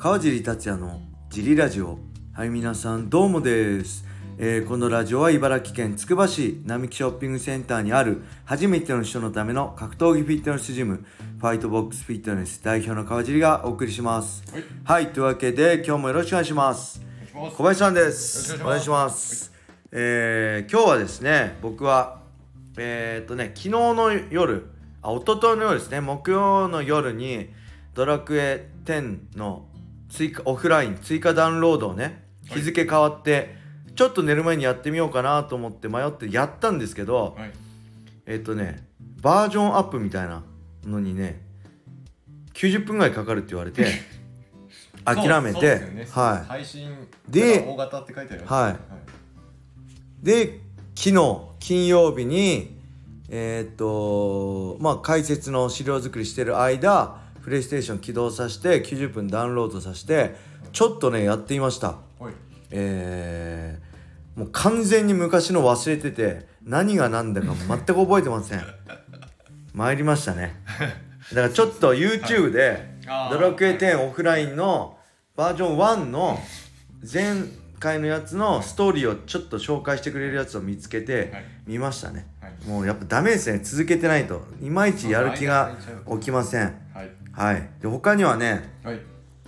川尻達也のジリラジオ。はい皆さんどうもです、えーこのラジオは茨城県つくば市並木ショッピングセンターにある初めての人のための格闘技フィットネスジムファイトボックスフィットネス代表の川尻がお送りします。はい。はいというわけで今日もよろしくお願いします。小林さんです。よろしくお願いします。お願いします。えー今日はですね僕はえーっとね昨日の夜あ一昨日の夜ですね木曜の夜にドラクエ10の追加オフライン追加ダウンロードをね日付変わって、ちょっと寝る前にやってみようかなと思って迷ってやったんですけど、はい。えーっとねバージョンアップみたいなのにね90分ぐらいかかるって言われて 諦めて、ね。はい。配信で大型って書いてあるはい。で昨日金曜日にえーっとまあ解説の資料作りしてる間プレイステーション起動させて90分ダウンロードさせてちょっとねやってみました。はい。えーもう完全に昔の忘れてて何が何だか全く覚えてません。参りましたね。だからちょっと YouTube で「あー。ドラクエ10オフライン」のバージョン1の前回のやつのストーリーをちょっと紹介してくれるやつを見つけてはい。見ましたね、はい。もうやっぱダメですね。続けてないと。いまいちやる気が起きませんはい。はいで他にはねはい。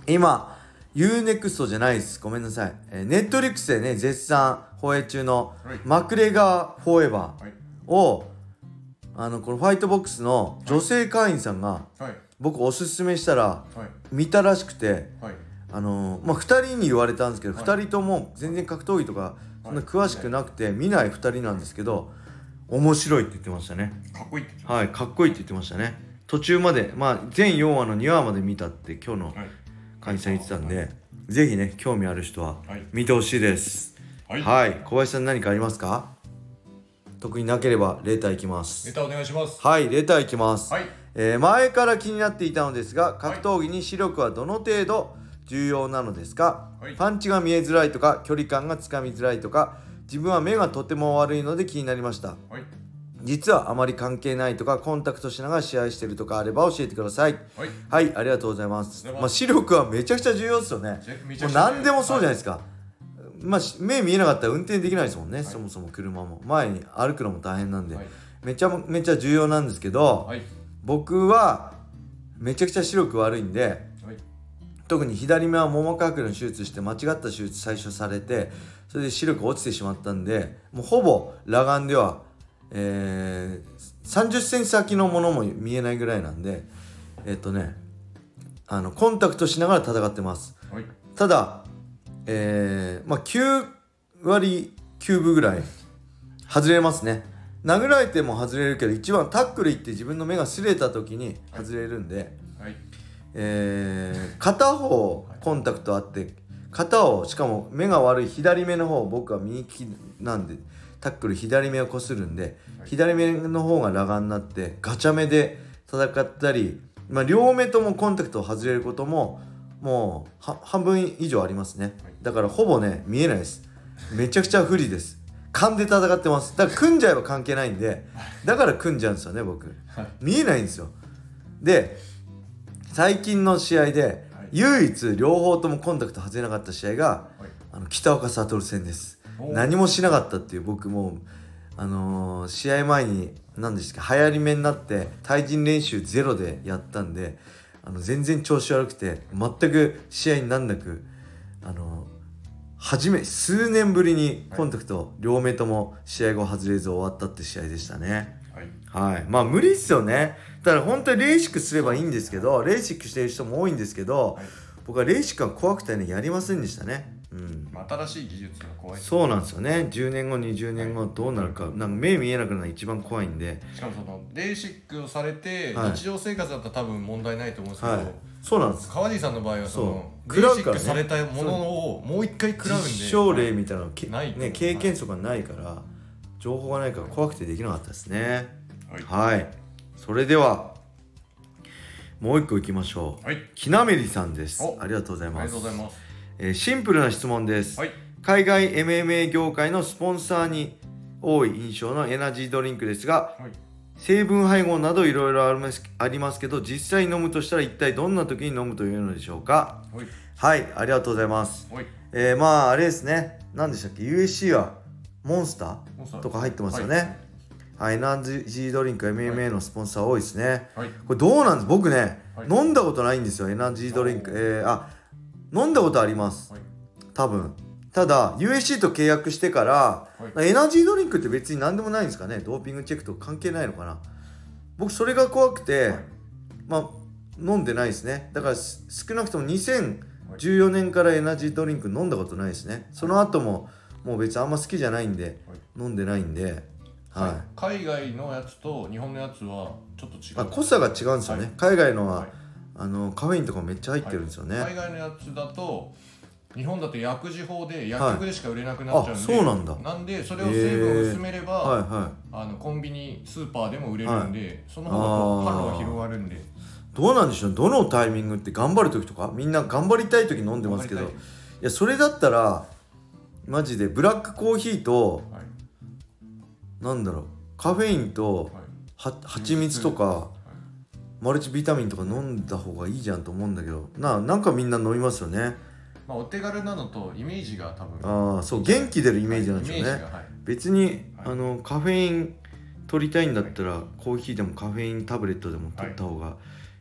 今 UNEXT じゃないです。ごめんなさい、えー、ネットリックスでね絶賛放映中のはい「マクレガー・フォーエバーはい」をあのこのファイトボックスの女性会員さんがはい。僕おすすめしたらはい。見たらしくてはい。あのーまあ2人に言われたんですけど、はい。2人とも全然格闘技とかそんな詳しくなくて見ない2人なんですけど面白いって言ってましたね。かっこいいってはいかっこいいって言ってましたね途中までまあ全4話の2話まで見たって今日のはい。会員さん言ってたんで、ぜひね興味ある人ははい。見てほしいです。はい。はい、小林さん何かありますか？特になければレーターいきます。ネタお願いします。はいレーターいきます、はい。えー前から気になっていたのですが格闘技に視力はどの程度重要なのですか、はい。パンチが見えづらいとか距離感がつかみづらいとか自分は目がとても悪いので気になりました。はい実はあまり関係ないとかコンタクトしながら試合してるとかあれば教えてください。はい。はいありがとうございます。まあ、視力はめちゃくちゃ重要ですよね。もう何でもそうじゃないですか、まあし目見えなかったら運転できないですもんね、そもそも車も。前に歩くのも大変なんで、はい。めちゃめちゃ重要なんですけど、はい。僕はめちゃくちゃ視力悪いんではい。特に左目はももかくの手術して間違った手術最初されてそれで視力落ちてしまったんでもうほぼ裸眼では、えー、30センチ先のものも見えないぐらいなんでえっとねあのコンタクトしながら戦ってます。はい。ただえー、まあ9割9分ぐらい外れますね。殴られても外れるけど一番タックルいって自分の目が擦れた時に外れるんで、はい。えー片方コンタクトあって片をしかも目が悪い左目の方僕は右利きなんでタックル左目をこするんで、はい左目の方が裸眼になってガチャ目で戦ったり、まあ、両目ともコンタクトを外れることももうは半分以上ありますね、はいだからほぼね見えないです。めちゃくちゃ不利です。勘で戦ってます。だから組んじゃえば関係ないんでだから組んじゃうんですよね僕。はい見えないんですよ。で最近の試合ではい。唯一両方ともコンタクト外れなかった試合がはい。あの北岡悟戦です何もしなかったっていう僕もうあのー試合前に何ですか流行り目になって対人練習ゼロでやったんであの全然調子悪くて全く試合になんなくあのー初め数年ぶりにコンタクト両目とも試合後外れず終わったって試合でしたね。はい。はい、まあ無理っすよねだから本当にレーシックすればいいんですけどレーシックしてる人も多いんですけど、はい僕はレーシックが怖くてねやりませんでしたねうん。まあ新しい技術が怖い。そうなんですよね。10年後20年後どうなるか。なんか目見えなくなるのが一番怖いんで。しかもそのレーシックをされてはい。日常生活だったら多分問題ないと思うんですけど、はい。そうなんです川地さんの場合はそのそう。レーシックされたものをもう一回食らうんで実証例みたいなのけ、ないね、経験則がないから情報がないから怖くてできなかったですね。はい。はい。それではもう一個いきましょう。はい。きなめりさんです。お。ありがとうございありがますとうございますえーシンプルな質問です、はい。海外 MMA 業界のスポンサーに多い印象のエナジードリンクですがはい。成分配合などいろいろありますけど実際飲むとしたら一体どんな時に飲むというのでしょうか？おい。はいありがとうございます。えー、まああれですね。何でしたっけ？USC はモンスターー。とか入ってますよね。はい、エナジードリンク MMA のスポンサー多いですね、はい。これどうなんです？僕ね、はい。飲んだことないんですよエナジードリンク。えー、あ飲んだことあります。はい。多分。ただ USC と契約してから、はい。エナジードリンクって別に何でもないんですかね。ドーピングチェックと関係ないのかな。僕それが怖くて、はい。まあ飲んでないですね。だからす少なくとも2014年からエナジードリンク飲んだことないですね。その後ももう別にあんま好きじゃないんで、飲んでないんではい、海外のやつと日本のやつはちょっと違う。あ濃さが違うんですよね、はい。海外のは、はいあのカフェインとかめっちゃ入ってるんですよね、海外のやつだと日本だと薬事法で薬局でしか売れなくなっちゃうんで、あそうなんだ。なんでそれを成分を薄めれば、はいはあのコンビニスーパーでも売れるんで、その方が販路が広がるんで。いどうなんでしょう？どのタイミングって頑張る時とか？みんな頑張りたい時飲んでますけど。い。やそれだったらマジでブラックコーヒーとはい。なんだろうカフェインとはい。は蜂蜜とかマルチビタミンとか飲んだ方がいいじゃんと思うんだけど。ななんかみんな飲みますよね。まあ、お手軽なのとイメージが多分。ああそう元気出るイメージなんでしょうね、はいはい。別に、はい。あのカフェイン取りたいんだったら、コーヒーでもカフェインタブレットでも取った方が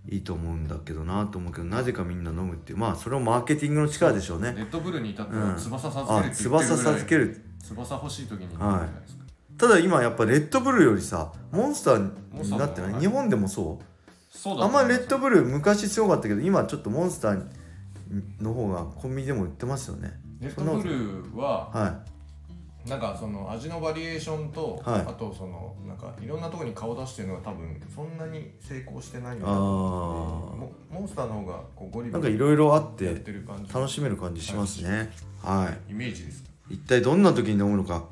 いいと思うんだけどなと思うけどなぜかみんな飲むっていうまあそれもマーケティングの力でしょうね。レッドブルに至って翼授けあるって言ってる翼ぐらい授ける。翼欲しい時に飲むじゃないただ今やっぱレッドブルよりさモンスターになってない。日本でもそう？そうだあんまレッドブブル昔すごかったけど今ちょっとモンスターの方がコンビニでも売ってますよね。レッドブルははなんかその味のバリエーションと、はい。あとそのなんかいろんなところに顔出してるのが多分そんなに成功してないよあー。モモンスターの方がこうゴリゴリいなんかいろいろあって楽しめる感じしますね。はい。イメージです一体どんな時に飲むのか、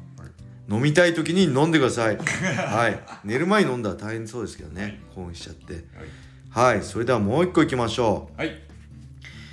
飲みたい時に飲んでください。はい。寝る前に飲んだら大変そうですけどね、興奮しちゃって。はい。それではもう一個いきましょう。はい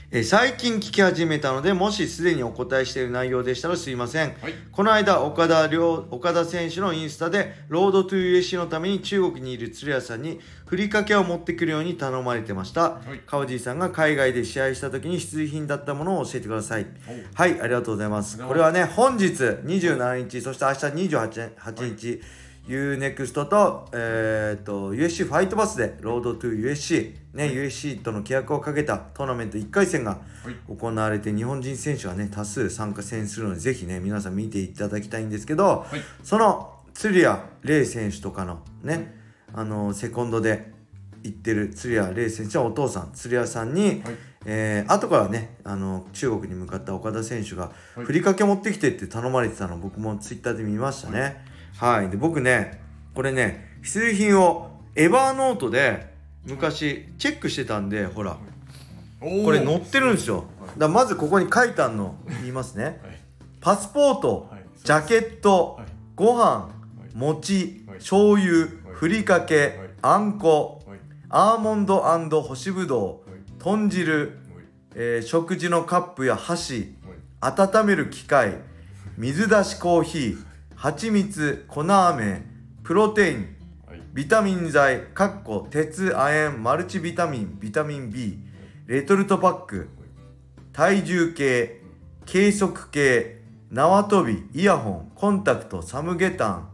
えー最近聞き始めたのでもしすでにお答えしている内容でしたらすいません。はい。この間岡田亮岡田選手のインスタでロードトゥ USC のために中国にいる鶴屋さんにふりかけを持ってくるように頼まれてました、い。川地さんが海外で試合した時に必需品だったものを教えてください。はいありがとうございます。これはね本日27日そして明日28 8日、UNEXT と,、えー、と USC ファイトバスでロードトゥ USC、ね USC との契約をかけたトーナメント1回戦がはい。行われて日本人選手がね多数参加戦するのでぜひね皆さん見ていただきたいんですけど、はい。その鶴谷玲選手とかのね、あのセコンドで行ってる鶴谷玲選手はお父さん鶴谷さんに、はい。えー後からねあの中国に向かった岡田選手がはい。ふりかけ持ってきてって頼まれてたの僕もツイッターで見ましたね。はい、で僕ねこれね必需品をエバーノートで昔チェックしてたんでほら。これ載ってるんですよ。はい。だまずここに書いてあるの。言いますね。はい。パスポートはい。ジャケットはい。ご飯い。餅はい。醤油ふりかけはい。あんこはい。アーモンド干しぶどうはい。豚汁、はい。えー食事のカップや箸はい。温める機械水出しコーヒー蜂蜜粉飴プロテインはい。ビタミン剤かっこ鉄亜鉛マルチビタミンビタミン B レトルトパック体重計計測計縄跳びイヤホンコンタクトサムゲタン、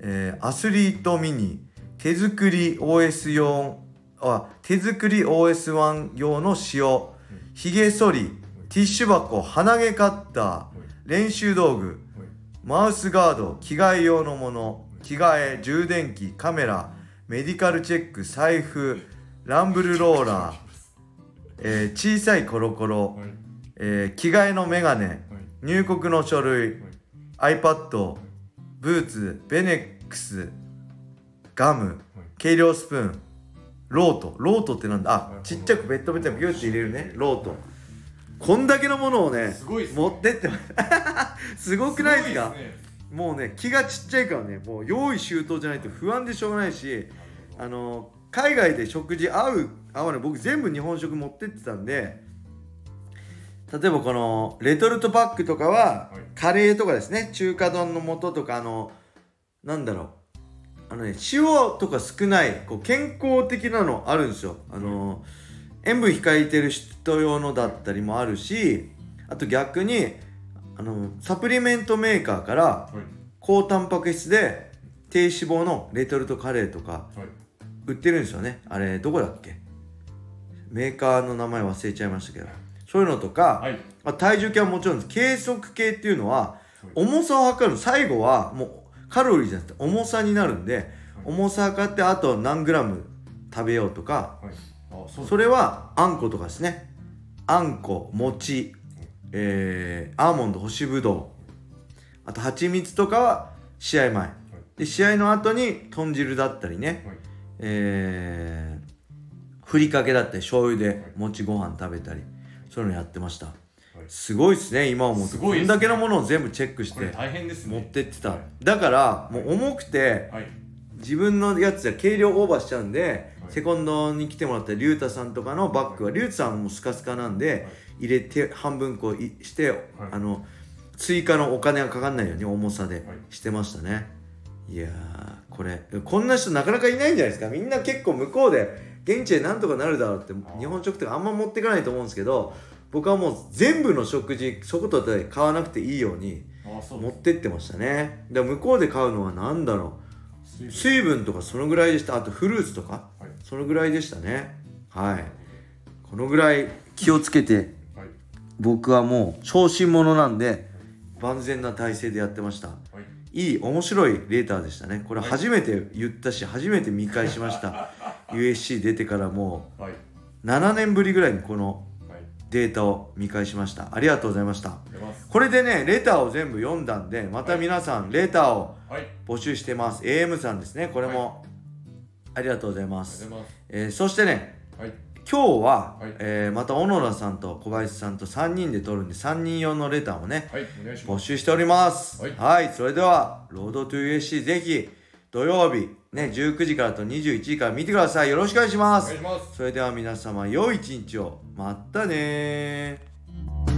えーアスリートミニ手作り OS 用あ手作り OS1 用の塩ひげ剃りティッシュ箱鼻毛カッター練習道具マウスガード着替え用のもの着替え充電器カメラメディカルチェック財布ランブルローラー、えー小さいコロコロ、はい。えー着替えのメガネはい。入国の書類 iPad ブーツベネックスガム計量スプーンロート。ロートってなんだ？あちっちゃくベッドベッドにギュッて入れるね。ロート。こんだけのものをねすごいっすね。持ってってますすごくないですか？もうね気がちっちゃいからねもう用意周到じゃないと不安でしょうがないしあの海外で食事合う合わない僕全部日本食持ってってたんで例えばこのレトルトパックとかははい。カレーとかですね中華丼の素とかあのなんだろう。あのね塩とか少ないこう健康的なのあるんですよ。あの塩分控えてる人用のだったりもあるしあと逆にあのサプリメントメーカーからはい。高タンパク質で低脂肪のレトルトカレーとかはい。売ってるんですよね。あれどこだっけ？メーカーの名前忘れちゃいましたけど。そういうのとか、はい。まあ、体重計はもちろんです。計測計っていうのははい。重さを測るの。最後はもうカロリーじゃなくて重さになるんで重さ測ってあと何グラム食べようとかはい。あそうそれはあんことかですね。あんこ餅えー、アーモンド干しぶどう。あと蜂蜜とかは試合前。で試合の後に豚汁だったりね、はい。えー、ふりかけだったり醤油で餅ご飯食べたり。そういうのやってました。すごいですね今思うと。こんだけのものを全部チェックして。大変ですね。持ってってた、はい。だからもう重くてはい。自分のやつじゃ軽量オーバーしちゃうんで、はい。セコンドに来てもらったリュウタさんとかのバッグは、リュウタさんもスカスカなんで、入れて半分こういして、あの追加のお金がかかんないように重さではい。してましたね、い、やーこれ。こんな人なかなかいないんじゃないですか。みんな結構向こうで現地でなんとかなるだろうってー。日本食とかあんま持っていかないと思うんですけど僕はもう全部の食事そことで買わなくていいように持ってってましたね。で向こうで買うのは何だろう。水分。とかそのぐらいでした。あとフルーツとか。はい。そのぐらいでしたね。はい。このぐらい気をつけてはい僕はもう小心者なんで万全な体制でやってました。はい。いい面白いレーターでしたね。これ初めて言ったし初めて見返しました。USC 出てからもはい、う7年ぶりぐらいにこのはい、データを見返しました。ありがとうございました。これでねレターを全部読んだんでまた皆さんレターを募集してます。AM さんですね。これも、ありがとうございます。えーそしてねはい、今日は、はい。えーまた小野田さんと小林さんと3人で撮るんで3人用のレターをねはい、募。集しております。ははいい、それでは「ロードトゥ USC」ぜひ土曜日ね19時からと21時から見てください。よろしくお願いします。お願いします。それでは皆様良い一日を。またねー